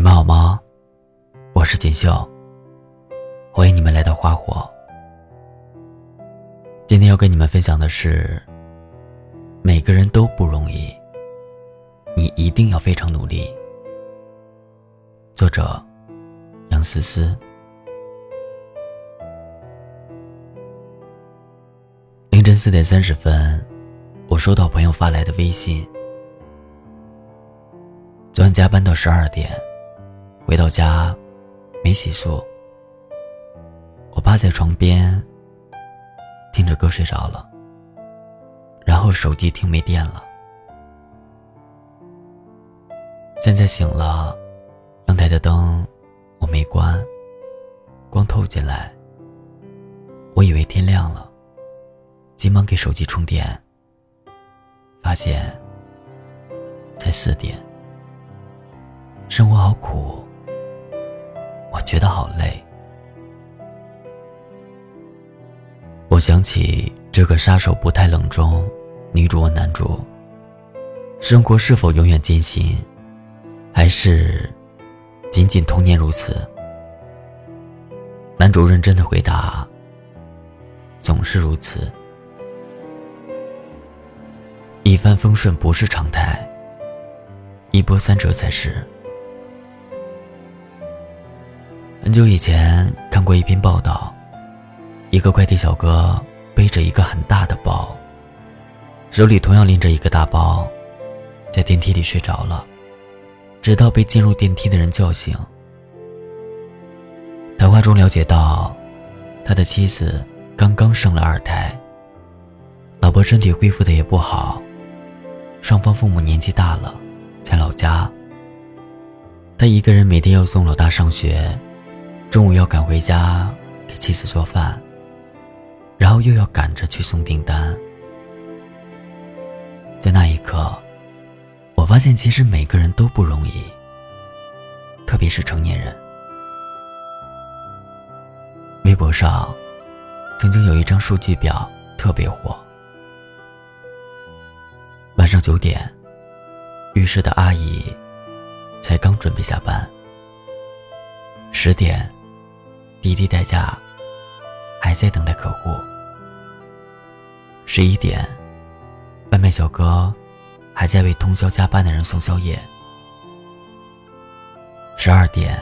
你们好吗？我是锦绣。欢迎你们来到花火。今天要跟你们分享的是：每个人都不容易，你一定要非常努力。作者：杨思思。凌晨四点三十分，我收到朋友发来的微信。昨晚加班到十二点，回到家没洗漱，我趴在床边听着歌睡着了，然后手机听没电了。现在醒了，阳台的灯我没关，光透进来，我以为天亮了。急忙给手机充电，发现才四点。生活好苦，我觉得好累。我想起这个杀手不太冷中，女主问男主：“生活是否永远艰辛，还是仅仅童年如此？”男主认真的回答：“总是如此。”一帆风顺不是常态，一波三折才是。很久以前看过一篇报道，一个快递小哥背着一个很大的包，手里同样拎着一个大包，在电梯里睡着了，直到被进入电梯的人叫醒。谈话中了解到，他的妻子刚刚生了二胎，老婆身体恢复的也不好。双方父母年纪大了，在老家。他一个人每天要送老大上学，中午要赶回家给妻子做饭，然后又要赶着去送订单。在那一刻，我发现其实每个人都不容易，特别是成年人。微博上曾经有一张数据表特别火。晚上九点，浴室的阿姨才刚准备下班。十点，滴滴代驾还在等待客户。十一点，外卖小哥还在为通宵加班的人送宵夜。十二点，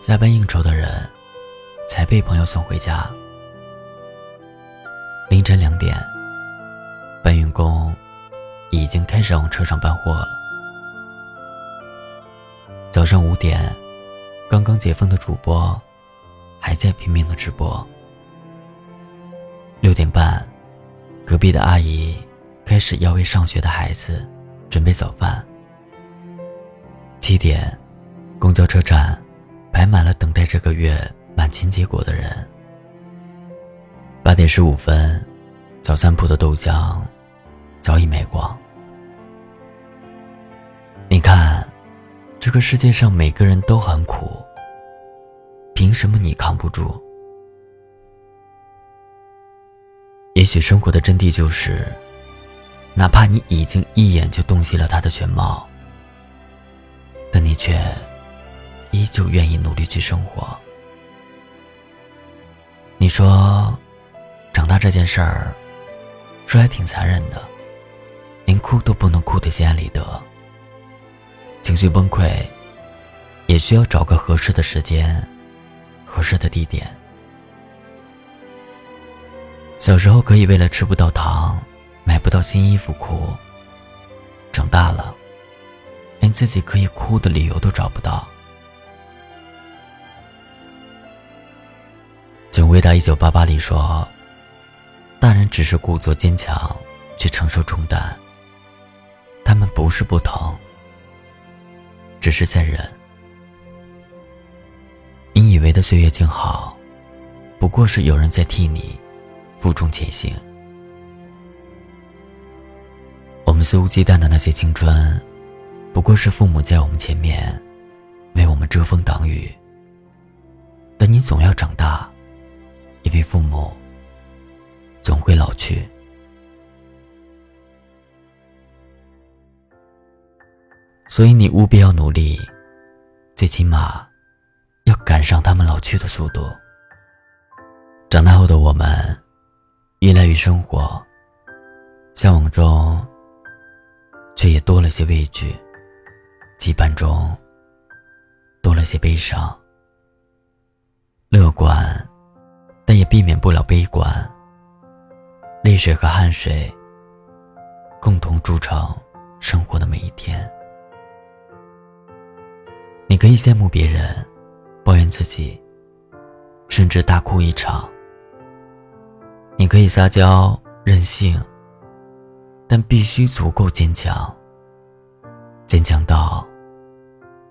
下班应酬的人才被朋友送回家。凌晨两点，搬运工。已经开始往车上搬货了。早上五点，刚刚解封的主播还在拼命的直播。六点半，隔壁的阿姨开始要为上学的孩子准备早饭。七点，公交车站排满了等待这个月满勤结果的人。八点十五分，早餐铺的豆浆。早已卖光。你看，这个世界上每个人都很苦，凭什么你扛不住？也许生活的真谛就是，哪怕你已经一眼就洞悉了他的全貌，但你却依旧愿意努力去生活。你说，长大这件事儿，说来挺残忍的。连哭都不能哭得心安理得，情绪崩溃，也需要找个合适的时间，合适的地点。小时候可以为了吃不到糖，买不到新衣服哭，长大了，连自己可以哭的理由都找不到。请回答一九八八里说，大人只是故作坚强，去承受重担。他们不是不疼，只是在忍。你以为的岁月静好，不过是有人在替你负重前行。我们肆无忌惮的那些青春，不过是父母在我们前面为我们遮风挡雨。但你总要长大，因为父母总会老去。所以你务必要努力，最起码要赶上他们老去的速度。长大后的我们，依赖于生活，向往中，却也多了些畏惧；羁绊中，多了些悲伤。乐观，但也避免不了悲观。泪水和汗水，共同铸成生活的每一天。你可以羡慕别人，抱怨自己，甚至大哭一场。你可以撒娇任性，但必须足够坚强。坚强到，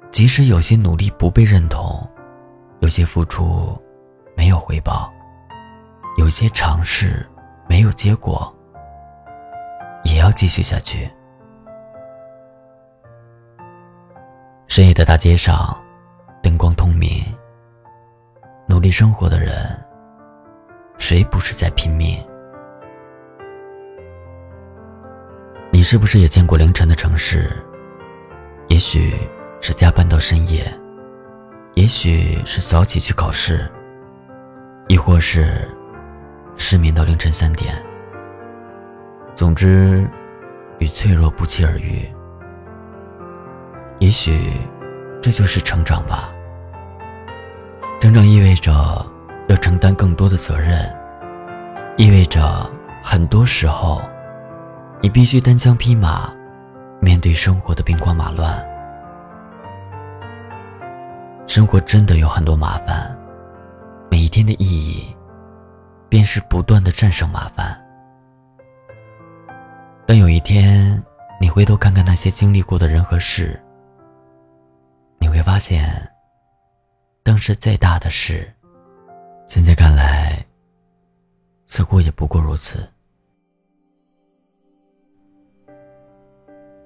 即使有些努力不被认同，有些付出没有回报，有些尝试。没有结果，也要继续下去。深夜的大街上，灯光通明。努力生活的人，谁不是在拼命？你是不是也见过凌晨的城市？也许是加班到深夜，也许是早起去考试，亦或是……失眠到凌晨三点。总之，与脆弱不期而遇。也许，这就是成长吧。整整意味着要承担更多的责任，意味着很多时候，你必须单枪匹马，面对生活的兵荒马乱。生活真的有很多麻烦，每一天的意义。便是不断的战胜麻烦。当有一天你回头看看那些经历过的人和事，你会发现，当时再大的事，现在看来，似乎也不过如此。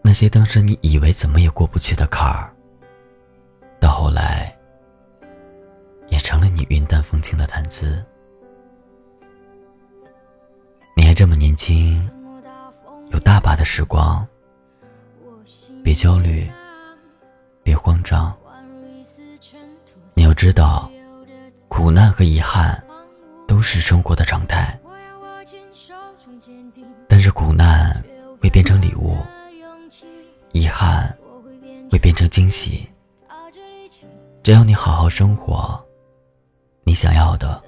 那些当时你以为怎么也过不去的坎儿，到后来，也成了你云淡风轻的谈资。你还这么年轻，有大把的时光。别焦虑，别慌张。你要知道，苦难和遗憾都是生活的常态。但是苦难会变成礼物，遗憾会变成惊喜。只要你好好生活，你想要的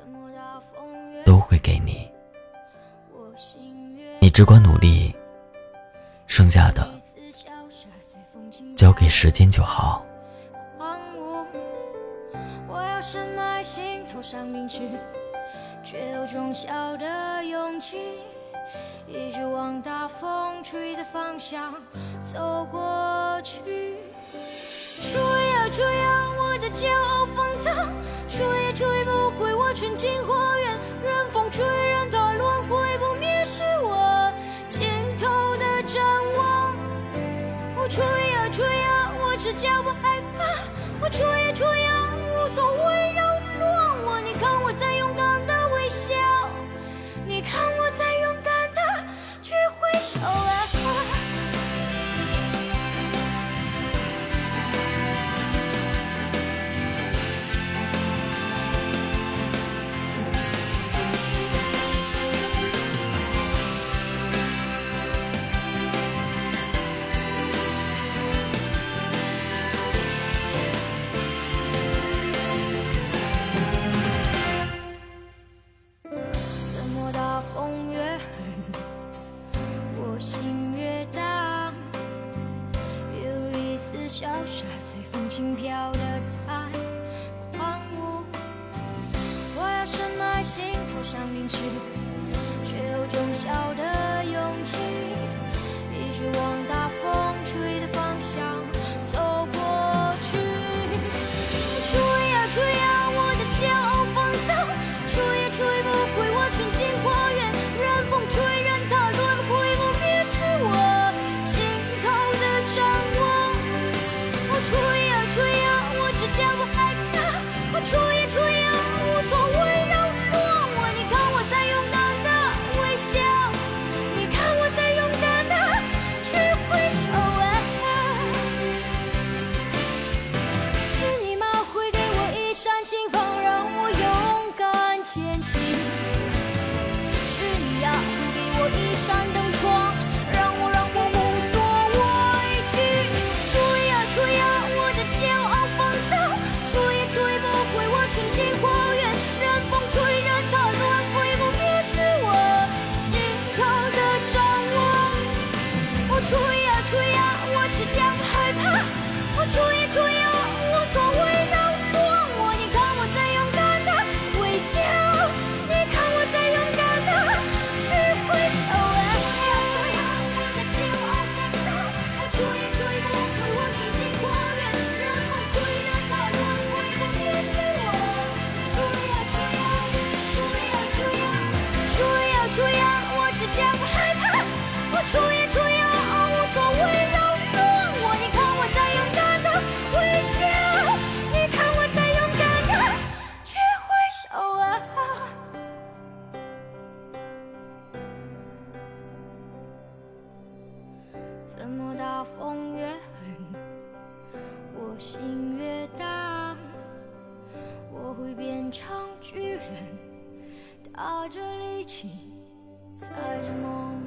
都会给你。你只管努力，剩下的交给时间就好。我要深埋心头上铭记，却有种小的勇气，一直往大风吹的方向走过去。吹呀吹呀，我的骄傲放荡，吹也吹不回我纯净花园，任风吹，任它轮回不灭，是我尽头的展望。吹呀吹呀，我只脚步心越大。我会变成巨人，打着力气，踩着梦。